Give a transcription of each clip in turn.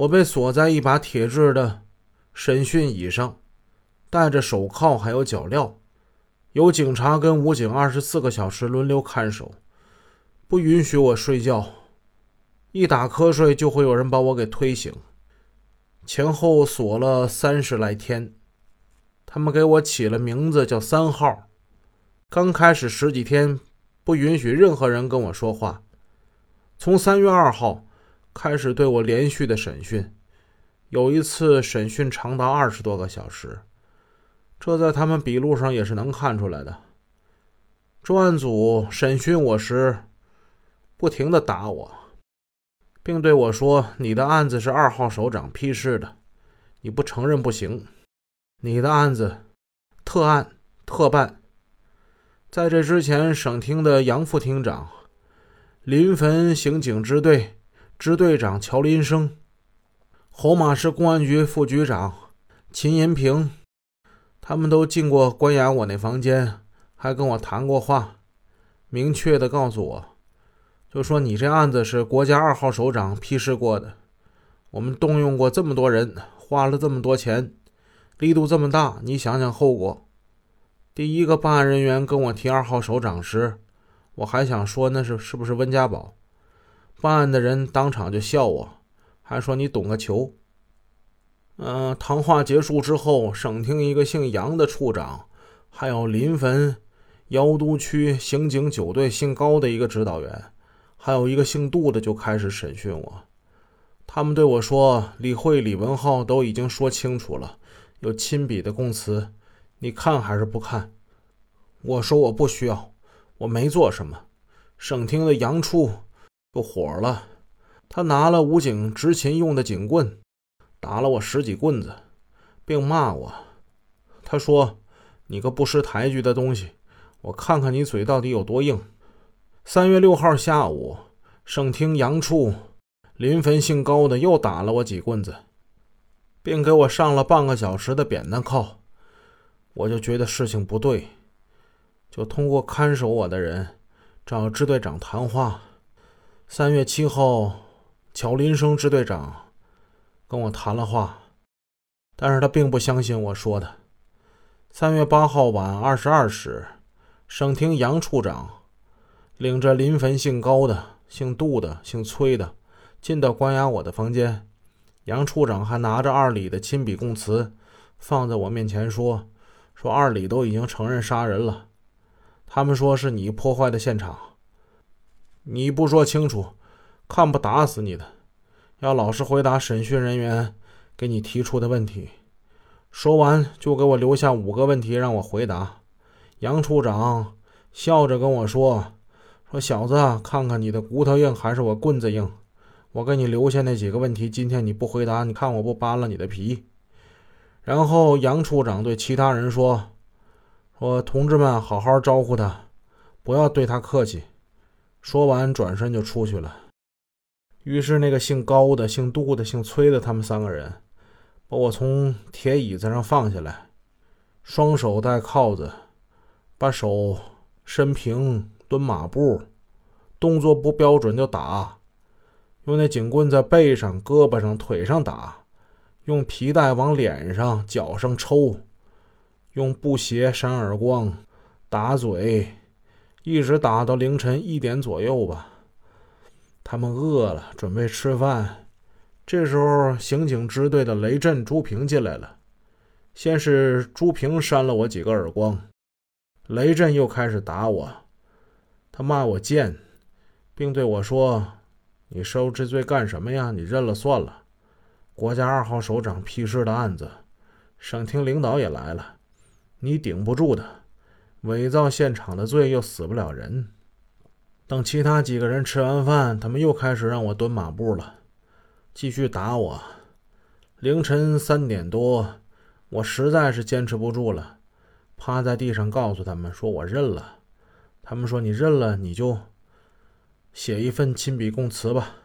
我被锁在一把铁制的审讯椅上，戴着手铐还有脚镣，有警察跟武警二十四个小时轮流看守，不允许我睡觉，一打瞌睡就会有人把我给推醒。前后锁了三十来天，他们给我起了名字叫三号。刚开始十几天不允许任何人跟我说话，从三月二号。开始对我连续的审讯，有一次审讯长达二十多个小时，这在他们笔录上也是能看出来的。专案组审讯我时，不停的打我，并对我说：“你的案子是二号首长批示的，你不承认不行。你的案子特案特办。”在这之前，省厅的杨副厅长、临汾刑警支队。支队长乔林生，侯马市公安局副局长秦银平，他们都进过关押我那房间，还跟我谈过话，明确的告诉我，就说你这案子是国家二号首长批示过的，我们动用过这么多人，花了这么多钱，力度这么大，你想想后果。第一个办案人员跟我提二号首长时，我还想说那是是不是温家宝。办案的人当场就笑我，还说你懂个球。嗯，谈话结束之后，省厅一个姓杨的处长，还有临汾尧都区刑警九队姓高的一个指导员，还有一个姓杜的就开始审讯我。他们对我说：“李慧、李文浩都已经说清楚了，有亲笔的供词，你看还是不看？”我说：“我不需要，我没做什么。”省厅的杨处。就火了，他拿了武警执勤用的警棍，打了我十几棍子，并骂我。他说：“你个不识抬举的东西，我看看你嘴到底有多硬。”三月六号下午，省厅杨处临汾姓高的又打了我几棍子，并给我上了半个小时的扁担铐。我就觉得事情不对，就通过看守我的人找支队长谈话。三月七号，乔林生支队长跟我谈了话，但是他并不相信我说的。三月八号晚二十二时，省厅杨处长领着临汾姓高的、姓杜的、姓崔的进到关押我的房间。杨处长还拿着二李的亲笔供词放在我面前说：“说二李都已经承认杀人了，他们说是你破坏的现场。”你不说清楚，看不打死你的！要老实回答审讯人员给你提出的问题。说完，就给我留下五个问题让我回答。杨处长笑着跟我说：“说小子，看看你的骨头硬还是我棍子硬？我给你留下那几个问题，今天你不回答，你看我不扒了你的皮？”然后杨处长对其他人说：“说同志们，好好招呼他，不要对他客气。”说完，转身就出去了。于是，那个姓高的、姓杜的、姓崔的，他们三个人把我从铁椅子上放下来，双手戴铐子，把手伸平蹲马步，动作不标准就打，用那警棍在背上、胳膊上、腿上打，用皮带往脸上、脚上抽，用布鞋扇耳光、打嘴。一直打到凌晨一点左右吧。他们饿了，准备吃饭。这时候，刑警支队的雷震、朱平进来了。先是朱平扇了我几个耳光，雷震又开始打我。他骂我贱，并对我说：“你受这罪干什么呀？你认了算了。国家二号首长批示的案子，省厅领导也来了，你顶不住的。”伪造现场的罪又死不了人。等其他几个人吃完饭，他们又开始让我蹲马步了，继续打我。凌晨三点多，我实在是坚持不住了，趴在地上告诉他们说：“我认了。”他们说：“你认了，你就写一份亲笔供词吧。”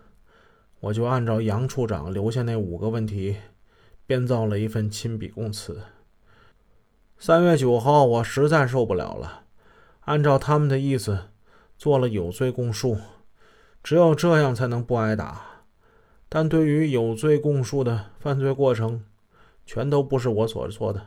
我就按照杨处长留下那五个问题，编造了一份亲笔供词。三月九号，我实在受不了了，按照他们的意思做了有罪供述，只有这样才能不挨打。但对于有罪供述的犯罪过程，全都不是我所做的。